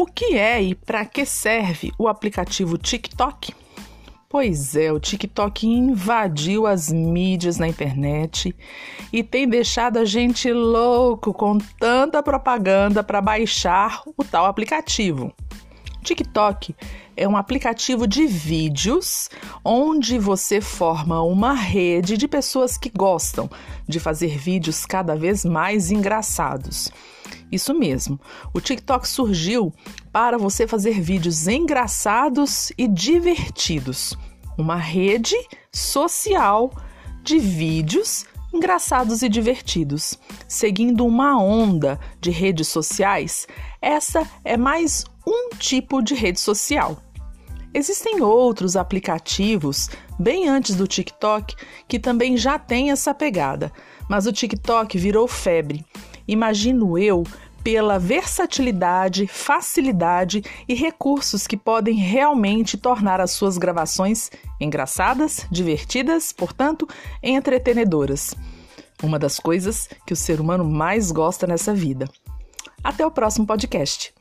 O que é e para que serve o aplicativo TikTok? Pois é, o TikTok invadiu as mídias na internet e tem deixado a gente louco com tanta propaganda para baixar o tal aplicativo. TikTok é um aplicativo de vídeos onde você forma uma rede de pessoas que gostam de fazer vídeos cada vez mais engraçados. Isso mesmo, o TikTok surgiu para você fazer vídeos engraçados e divertidos. Uma rede social de vídeos engraçados e divertidos. Seguindo uma onda de redes sociais, essa é mais um tipo de rede social. Existem outros aplicativos bem antes do TikTok que também já têm essa pegada, mas o TikTok virou febre. Imagino eu pela versatilidade, facilidade e recursos que podem realmente tornar as suas gravações engraçadas, divertidas, portanto, entretenedoras. Uma das coisas que o ser humano mais gosta nessa vida. Até o próximo podcast.